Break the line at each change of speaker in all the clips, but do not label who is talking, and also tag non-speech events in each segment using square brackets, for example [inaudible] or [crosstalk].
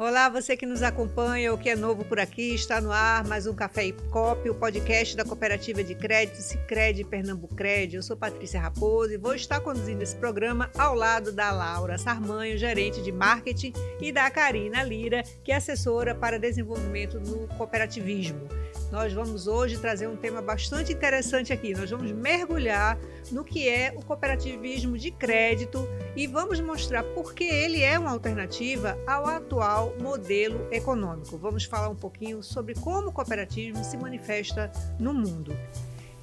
Olá, você que nos acompanha ou que é novo por aqui, está no ar mais um Café e Cop, o podcast da Cooperativa de Crédito Sicredi Pernambucred. Eu sou Patrícia Raposo e vou estar conduzindo esse programa ao lado da Laura Sarmanho, gerente de marketing, e da Karina Lira, que é assessora para desenvolvimento no cooperativismo. Nós vamos hoje trazer um tema bastante interessante aqui. Nós vamos mergulhar no que é o cooperativismo de crédito e vamos mostrar por que ele é uma alternativa ao atual modelo econômico. Vamos falar um pouquinho sobre como o cooperativismo se manifesta no mundo.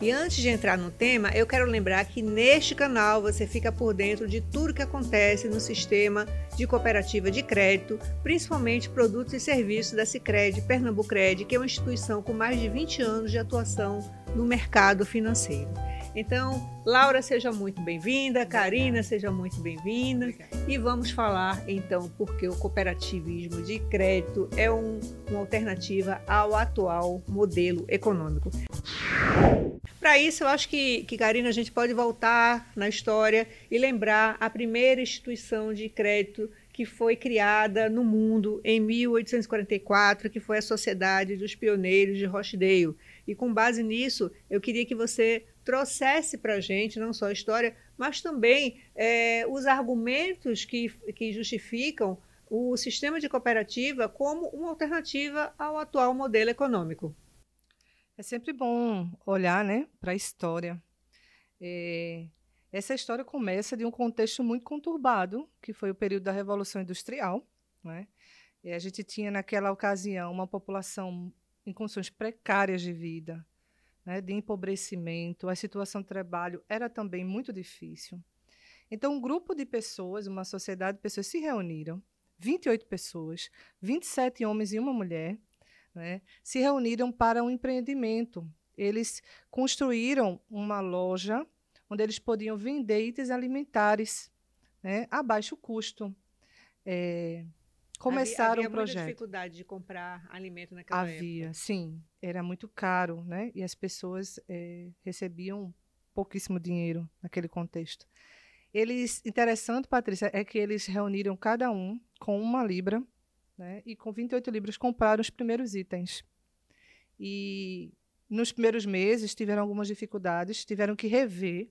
E antes de entrar no tema, eu quero lembrar que neste canal você fica por dentro de tudo que acontece no sistema de cooperativa de crédito, principalmente produtos e serviços da Sicredi Pernambucred, que é uma instituição com mais de 20 anos de atuação no mercado financeiro. Então, Laura, seja muito bem-vinda, Karina, seja muito bem-vinda. E vamos falar então porque o cooperativismo de crédito é um, uma alternativa ao atual modelo econômico. Para isso, eu acho que, que, Karina, a gente pode voltar na história e lembrar a primeira instituição de crédito que foi criada no mundo em 1844, que foi a Sociedade dos Pioneiros de Rochdale. E com base nisso, eu queria que você trouxesse para a gente não só a história, mas também é, os argumentos que, que justificam o sistema de cooperativa como uma alternativa ao atual modelo econômico.
É sempre bom olhar né, para a história. É, essa história começa de um contexto muito conturbado, que foi o período da Revolução Industrial. Né? E a gente tinha, naquela ocasião, uma população em condições precárias de vida, né, de empobrecimento, a situação de trabalho era também muito difícil. Então, um grupo de pessoas, uma sociedade de pessoas se reuniram, 28 pessoas, 27 homens e uma mulher, né, se reuniram para um empreendimento. Eles construíram uma loja onde eles podiam vender itens alimentares né, a baixo custo. É, começaram
havia, havia
o projeto.
Havia dificuldade de comprar alimento naquela
havia, época? Havia, sim. Era muito caro, né? E as pessoas é, recebiam pouquíssimo dinheiro naquele contexto. Eles, interessante, Patrícia, é que eles reuniram cada um com uma libra, né? E com 28 libras compraram os primeiros itens. E nos primeiros meses tiveram algumas dificuldades, tiveram que rever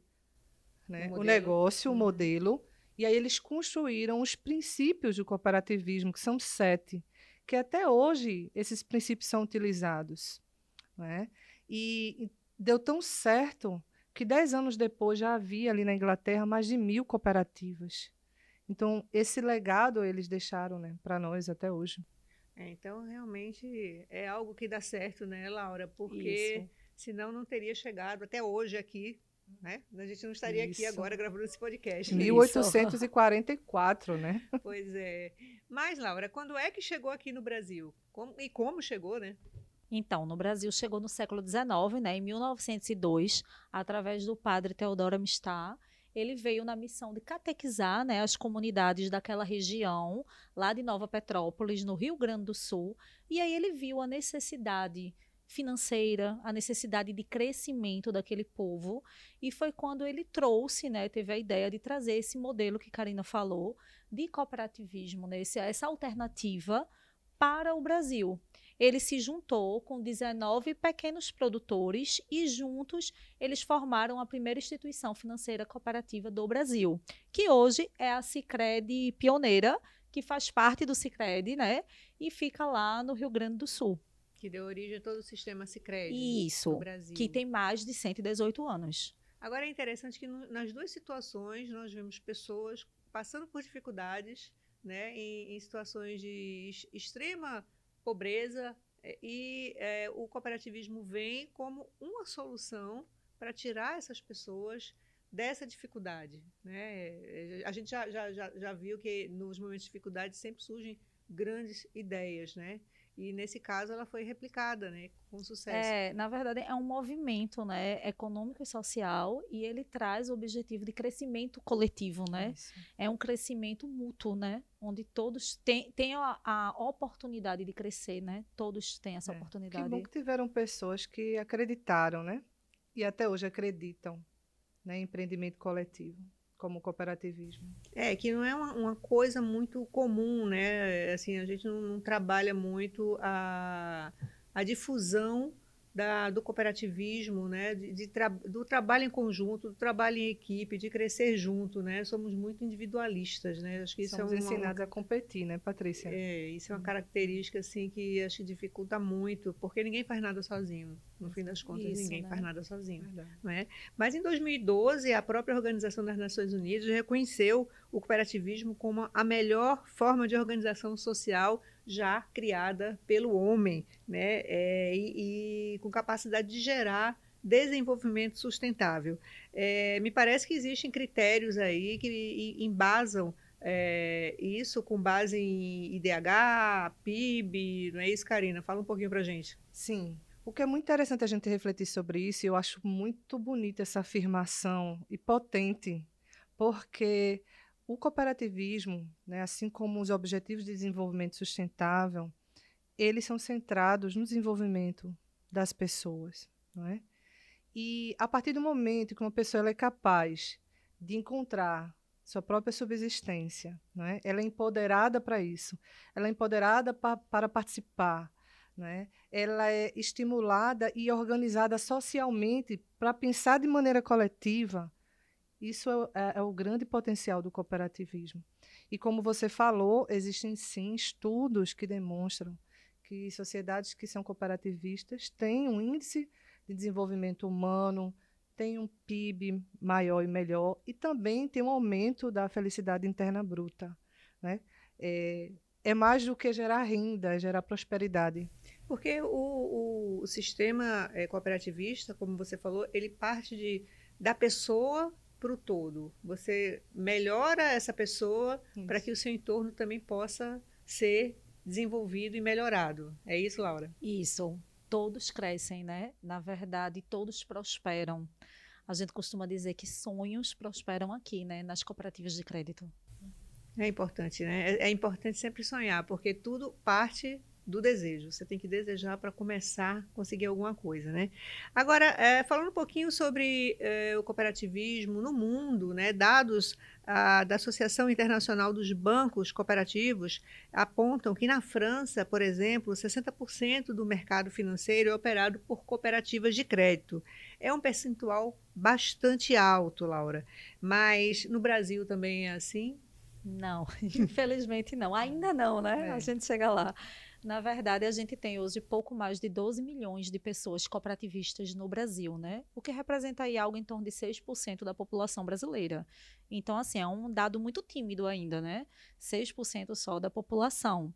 né, o, o negócio, uhum. o modelo e aí eles construíram os princípios do cooperativismo, que são sete, que até hoje esses princípios são utilizados. Né? E deu tão certo que dez anos depois já havia ali na Inglaterra mais de mil cooperativas. Então, esse legado eles deixaram né, para nós até hoje.
É, então, realmente é algo que dá certo, né, Laura? Porque Isso. senão não teria chegado até hoje aqui né? A gente não estaria Isso. aqui agora gravando esse podcast.
1844, né?
Pois é. Mas, Laura, quando é que chegou aqui no Brasil? Como, e como chegou, né?
Então, no Brasil chegou no século XIX, né, em 1902, através do padre Teodoro Amistar. Ele veio na missão de catequizar né, as comunidades daquela região, lá de Nova Petrópolis, no Rio Grande do Sul. E aí ele viu a necessidade financeira, a necessidade de crescimento daquele povo. E foi quando ele trouxe, né, teve a ideia de trazer esse modelo que Karina falou, de cooperativismo, né, essa alternativa para o Brasil. Ele se juntou com 19 pequenos produtores e juntos eles formaram a primeira instituição financeira cooperativa do Brasil, que hoje é a Sicredi Pioneira, que faz parte do Sicredi, né? E fica lá no Rio Grande do Sul.
Que deu origem a todo o sistema Sicredi
Isso, no Brasil. que tem mais de 118 anos.
Agora é interessante que no, nas duas situações nós vemos pessoas passando por dificuldades, né, em, em situações de extrema pobreza é, e é, o cooperativismo vem como uma solução para tirar essas pessoas dessa dificuldade. Né? A gente já, já, já, já viu que nos momentos de dificuldade sempre surgem grandes ideias, né? E nesse caso ela foi replicada, né, com sucesso.
É, na verdade é um movimento, né, econômico e social e ele traz o objetivo de crescimento coletivo, né? Isso. É um crescimento mútuo, né, onde todos têm, têm a, a oportunidade de crescer, né? Todos têm essa é. oportunidade.
Que bom que tiveram pessoas que acreditaram, né? E até hoje acreditam, né, em empreendimento coletivo como cooperativismo.
É, que não é uma, uma coisa muito comum, né? Assim, a gente não, não trabalha muito a, a difusão da, do cooperativismo, né, de, de tra, do trabalho em conjunto, do trabalho em equipe, de crescer junto, né? Somos muito individualistas, né?
Acho que isso Somos é uma, ensinados a competir, né, Patrícia?
É, isso é uma característica assim que acho que dificulta muito, porque ninguém faz nada sozinho. No fim das contas, isso, ninguém né? faz nada sozinho, né? Mas em 2012, a própria Organização das Nações Unidas reconheceu o cooperativismo como a melhor forma de organização social já criada pelo homem, né? É, e, e, com capacidade de gerar desenvolvimento sustentável. É, me parece que existem critérios aí que embasam é, isso com base em IDH, PIB, não é isso, Karina? Fala um pouquinho para gente.
Sim. O que é muito interessante a gente refletir sobre isso, e eu acho muito bonita essa afirmação e potente, porque o cooperativismo, né, assim como os Objetivos de Desenvolvimento Sustentável, eles são centrados no desenvolvimento das pessoas. Não é? E a partir do momento que uma pessoa é capaz de encontrar sua própria subsistência, não é? ela é empoderada para isso, ela é empoderada pa para participar, é? ela é estimulada e organizada socialmente para pensar de maneira coletiva isso é, é, é, o grande potencial do cooperativismo. E como você falou, existem sim estudos que demonstram que sociedades que são cooperativistas têm um índice de desenvolvimento humano, têm um PIB maior e melhor, e também tem um aumento da felicidade interna bruta. Né? É, é mais do que gerar renda, é gerar prosperidade.
Porque o, o, o sistema é, cooperativista, como você falou, ele parte de, da pessoa para o todo. Você melhora essa pessoa para que o seu entorno também possa ser desenvolvido e melhorado. É isso, Laura?
Isso. Todos crescem, né? Na verdade, todos prosperam. A gente costuma dizer que sonhos prosperam aqui, né? Nas cooperativas de crédito.
É importante, né? É, é importante sempre sonhar, porque tudo parte do desejo. Você tem que desejar para começar a conseguir alguma coisa, né? Agora, é, falando um pouquinho sobre é, o cooperativismo no mundo, né? Dados a, da Associação Internacional dos Bancos Cooperativos apontam que na França, por exemplo, 60% do mercado financeiro é operado por cooperativas de crédito. É um percentual bastante alto, Laura. Mas no Brasil também é assim?
Não, [laughs] infelizmente não. Ainda não, né? É. A gente chega lá. Na verdade, a gente tem hoje pouco mais de 12 milhões de pessoas cooperativistas no Brasil, né? O que representa aí algo em torno de 6% da população brasileira. Então, assim, é um dado muito tímido ainda, né? 6% só da população.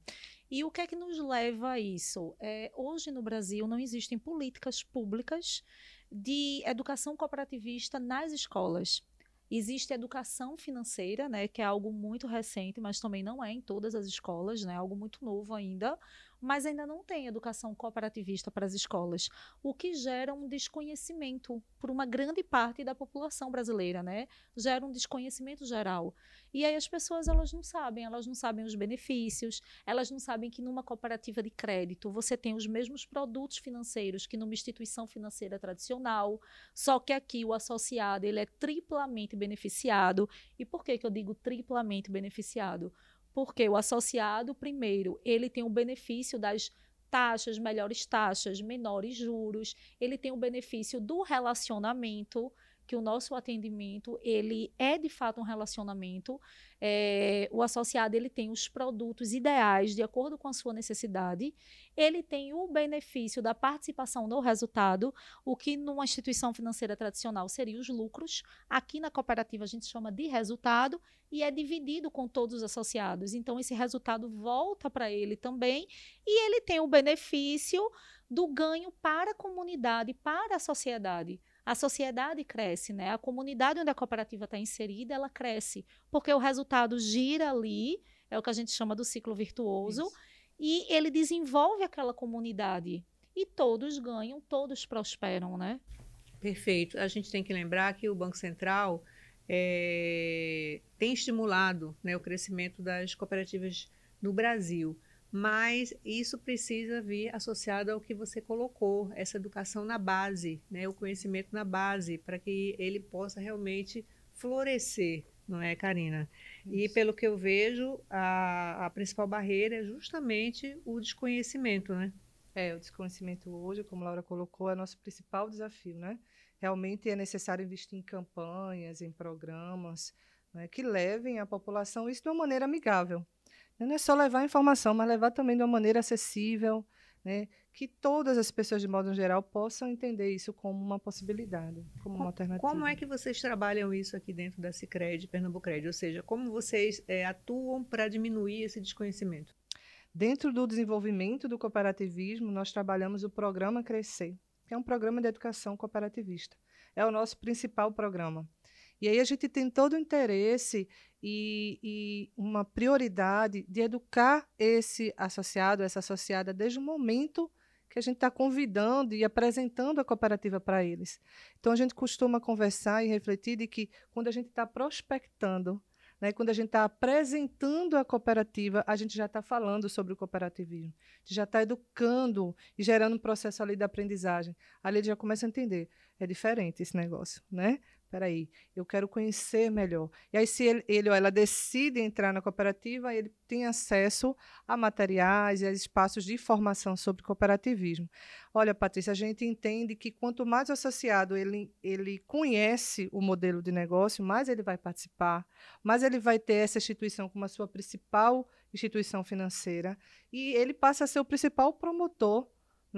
E o que é que nos leva a isso? É, hoje no Brasil não existem políticas públicas de educação cooperativista nas escolas. Existe educação financeira, né, que é algo muito recente, mas também não é em todas as escolas, né, algo muito novo ainda mas ainda não tem educação cooperativista para as escolas, o que gera um desconhecimento por uma grande parte da população brasileira, né? Gera um desconhecimento geral. E aí as pessoas elas não sabem, elas não sabem os benefícios, elas não sabem que numa cooperativa de crédito você tem os mesmos produtos financeiros que numa instituição financeira tradicional, só que aqui o associado ele é triplamente beneficiado. E por que que eu digo triplamente beneficiado? Porque o associado, primeiro, ele tem o benefício das taxas, melhores taxas, menores juros, ele tem o benefício do relacionamento, que o nosso atendimento ele é de fato um relacionamento. É, o associado ele tem os produtos ideais de acordo com a sua necessidade. Ele tem o benefício da participação no resultado, o que numa instituição financeira tradicional seria os lucros. Aqui na cooperativa a gente chama de resultado e é dividido com todos os associados. Então esse resultado volta para ele também e ele tem o benefício do ganho para a comunidade, para a sociedade a sociedade cresce, né? A comunidade onde a cooperativa está inserida, ela cresce, porque o resultado gira ali, é o que a gente chama do ciclo virtuoso, Isso. e ele desenvolve aquela comunidade. E todos ganham, todos prosperam, né?
Perfeito. A gente tem que lembrar que o Banco Central é, tem estimulado né, o crescimento das cooperativas no Brasil mas isso precisa vir associado ao que você colocou, essa educação na base, né, o conhecimento na base, para que ele possa realmente florescer não é, Karina? Isso. E pelo que eu vejo, a, a principal barreira é justamente o desconhecimento, né?
É, o desconhecimento hoje, como a Laura colocou, é nosso principal desafio, né? Realmente é necessário investir em campanhas, em programas, né, que levem à população isso de uma maneira amigável. Não é só levar informação, mas levar também de uma maneira acessível, né, que todas as pessoas, de modo geral, possam entender isso como uma possibilidade, como uma alternativa.
Como é que vocês trabalham isso aqui dentro da Cicred, Pernambucred? Ou seja, como vocês é, atuam para diminuir esse desconhecimento?
Dentro do desenvolvimento do cooperativismo, nós trabalhamos o programa Crescer, que é um programa de educação cooperativista. É o nosso principal programa. E aí a gente tem todo o interesse e, e, uma prioridade de educar esse associado, essa associada, desde o momento que a gente está convidando e apresentando a cooperativa para eles. Então a gente costuma conversar e refletir de que quando a gente está prospectando, né, quando a gente está apresentando a cooperativa, a gente já está falando sobre o cooperativismo, a gente já está educando e gerando um processo ali de aprendizagem. Ali ele já começa a entender, é diferente esse negócio, né? Peraí, eu quero conhecer melhor. E aí, se ele, ele ou ela decide entrar na cooperativa, ele tem acesso a materiais e a espaços de formação sobre cooperativismo. Olha, Patrícia, a gente entende que quanto mais o associado ele, ele conhece o modelo de negócio, mais ele vai participar, mais ele vai ter essa instituição como a sua principal instituição financeira e ele passa a ser o principal promotor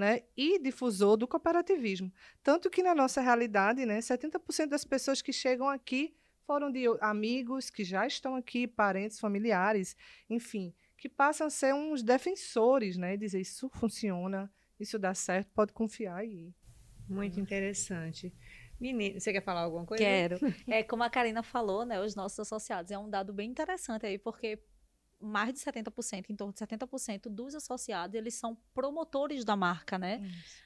né, e difusor do cooperativismo. Tanto que, na nossa realidade, né, 70% das pessoas que chegam aqui foram de amigos que já estão aqui, parentes, familiares, enfim, que passam a ser uns defensores, né, dizer isso funciona, isso dá certo, pode confiar aí.
Muito interessante. Menina, você quer falar alguma coisa?
Quero. [laughs] É como a Karina falou, né? Os nossos associados é um dado bem interessante aí, porque mais de 70%, em torno de 70% dos associados, eles são promotores da marca, né?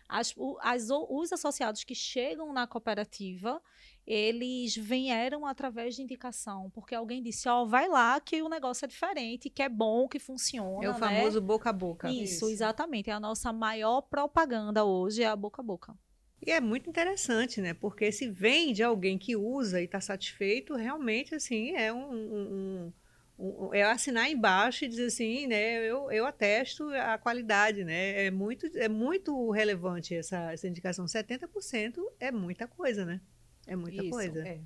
As, o, as, os associados que chegam na cooperativa, eles vieram através de indicação, porque alguém disse, ó, oh, vai lá que o negócio é diferente, que é bom, que funciona,
É o
né?
famoso boca a boca.
Isso, Isso, exatamente. É a nossa maior propaganda hoje, é a boca a boca.
E é muito interessante, né? Porque se vem de alguém que usa e está satisfeito, realmente, assim, é um, um é assinar embaixo e dizer assim, né, eu, eu atesto a qualidade, né, é muito, é muito relevante essa, essa indicação, 70% é muita coisa, né, é muita Isso, coisa. É.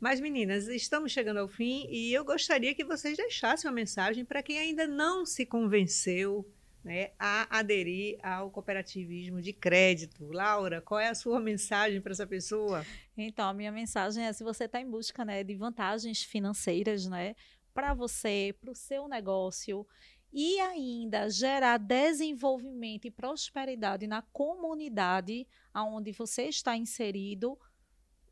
Mas, meninas, estamos chegando ao fim e eu gostaria que vocês deixassem uma mensagem para quem ainda não se convenceu né, a aderir ao cooperativismo de crédito. Laura, qual é a sua mensagem para essa pessoa?
Então, a minha mensagem é: se você está em busca né, de vantagens financeiras, né, para você, para o seu negócio e ainda gerar desenvolvimento e prosperidade na comunidade aonde você está inserido,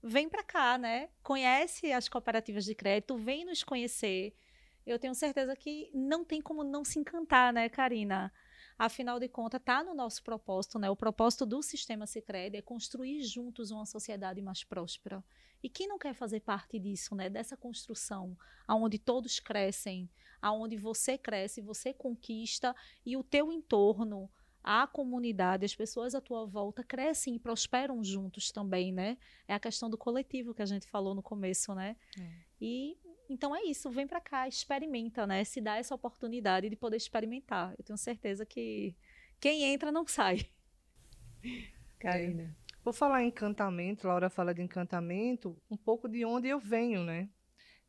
vem para cá, né? Conhece as cooperativas de crédito, vem nos conhecer. Eu tenho certeza que não tem como não se encantar, né, Karina? Afinal de contas, está no nosso propósito, né? O propósito do sistema Sicredi é construir juntos uma sociedade mais próspera. E quem não quer fazer parte disso, né? Dessa construção, aonde todos crescem, aonde você cresce, você conquista e o teu entorno, a comunidade, as pessoas à tua volta crescem e prosperam juntos também, né? É a questão do coletivo que a gente falou no começo, né? É. E então é isso, vem para cá, experimenta, né? Se dá essa oportunidade de poder experimentar. Eu tenho certeza que quem entra não sai. [laughs]
Karina.
Vou falar em encantamento, Laura fala de encantamento, um pouco de onde eu venho, né?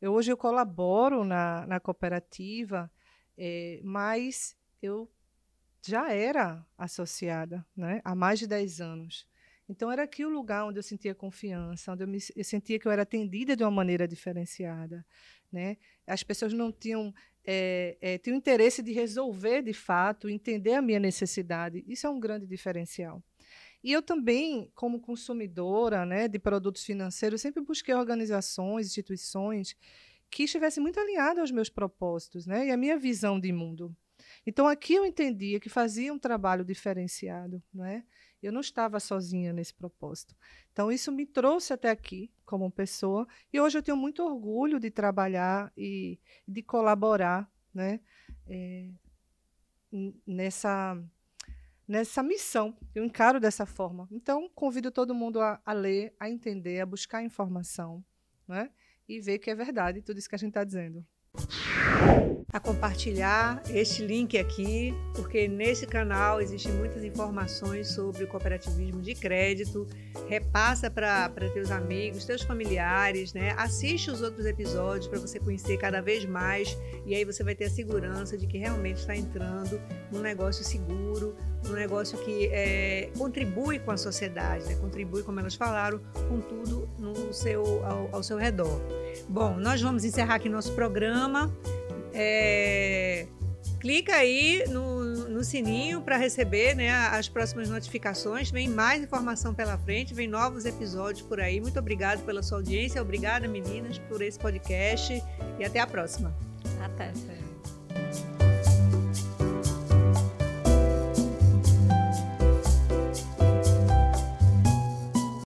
Eu, hoje eu colaboro na, na cooperativa, é, mas eu já era associada né, há mais de 10 anos. Então, era aqui o lugar onde eu sentia confiança, onde eu, me, eu sentia que eu era atendida de uma maneira diferenciada. Né? As pessoas não tinham, é, é, tinham interesse de resolver de fato, entender a minha necessidade. Isso é um grande diferencial. E eu também, como consumidora né, de produtos financeiros, sempre busquei organizações, instituições que estivessem muito alinhadas aos meus propósitos né, e à minha visão de mundo. Então, aqui eu entendia que fazia um trabalho diferenciado. Né? Eu não estava sozinha nesse propósito. Então, isso me trouxe até aqui como pessoa. E hoje eu tenho muito orgulho de trabalhar e de colaborar né, é, nessa nessa missão. Eu encaro dessa forma. Então, convido todo mundo a, a ler, a entender, a buscar informação, né? e ver que é verdade tudo isso que a gente está dizendo
a compartilhar este link aqui, porque nesse canal existem muitas informações sobre cooperativismo de crédito. Repassa para teus amigos, teus familiares, né? Assiste os outros episódios para você conhecer cada vez mais e aí você vai ter a segurança de que realmente está entrando num negócio seguro, num negócio que é, contribui com a sociedade, né? contribui, como elas falaram, com tudo no seu, ao, ao seu redor. Bom, nós vamos encerrar aqui nosso programa. É, clica aí no, no sininho para receber né, as próximas notificações. Vem mais informação pela frente, vem novos episódios por aí. Muito obrigado pela sua audiência, obrigada meninas por esse podcast e até a próxima.
Até.